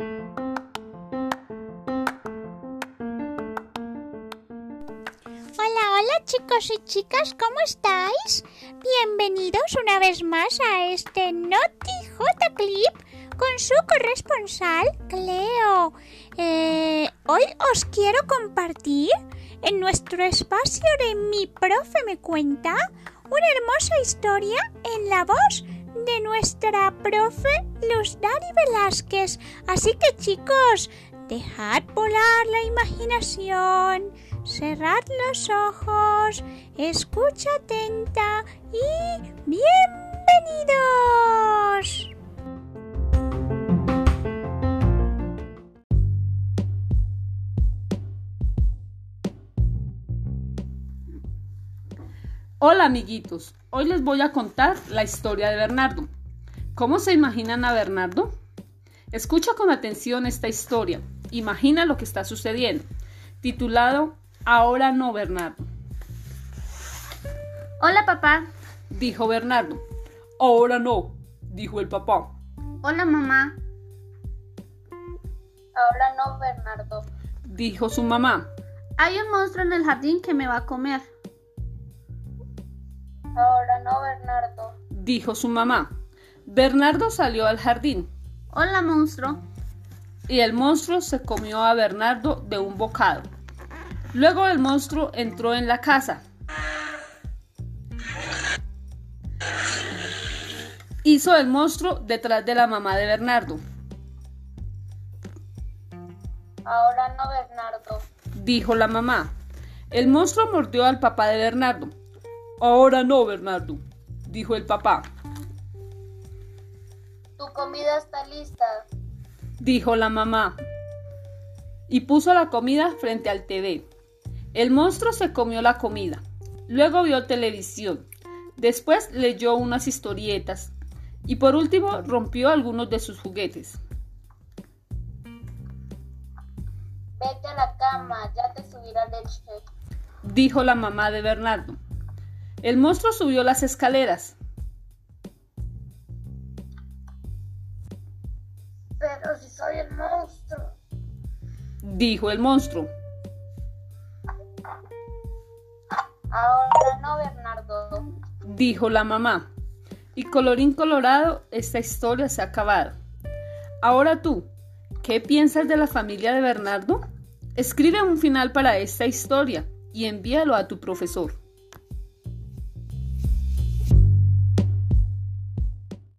Hola, hola chicos y chicas, ¿cómo estáis? Bienvenidos una vez más a este Noti J Clip con su corresponsal Cleo. Eh, hoy os quiero compartir en nuestro espacio de Mi Profe me cuenta una hermosa historia en la voz de nuestra profe Luz Dari Velázquez. Así que chicos, dejad volar la imaginación, cerrad los ojos, escucha atenta y Hola amiguitos, hoy les voy a contar la historia de Bernardo. ¿Cómo se imaginan a Bernardo? Escucha con atención esta historia. Imagina lo que está sucediendo. Titulado Ahora no Bernardo. Hola papá. Dijo Bernardo. Ahora no, dijo el papá. Hola mamá. Ahora no Bernardo. Dijo su mamá. Hay un monstruo en el jardín que me va a comer. Bernardo. Dijo su mamá. Bernardo salió al jardín. Hola, monstruo. Y el monstruo se comió a Bernardo de un bocado. Luego el monstruo entró en la casa. Hizo el monstruo detrás de la mamá de Bernardo. Ahora no, Bernardo. Dijo la mamá. El monstruo mordió al papá de Bernardo. Ahora no, Bernardo, dijo el papá. Tu comida está lista, dijo la mamá. Y puso la comida frente al TV. El monstruo se comió la comida. Luego vio televisión. Después leyó unas historietas. Y por último rompió algunos de sus juguetes. Vete a la cama, ya te subirá leche, dijo la mamá de Bernardo. El monstruo subió las escaleras. Pero si soy el monstruo, dijo el monstruo. Ahora no, Bernardo, dijo la mamá. Y colorín colorado, esta historia se ha acabado. Ahora tú, ¿qué piensas de la familia de Bernardo? Escribe un final para esta historia y envíalo a tu profesor.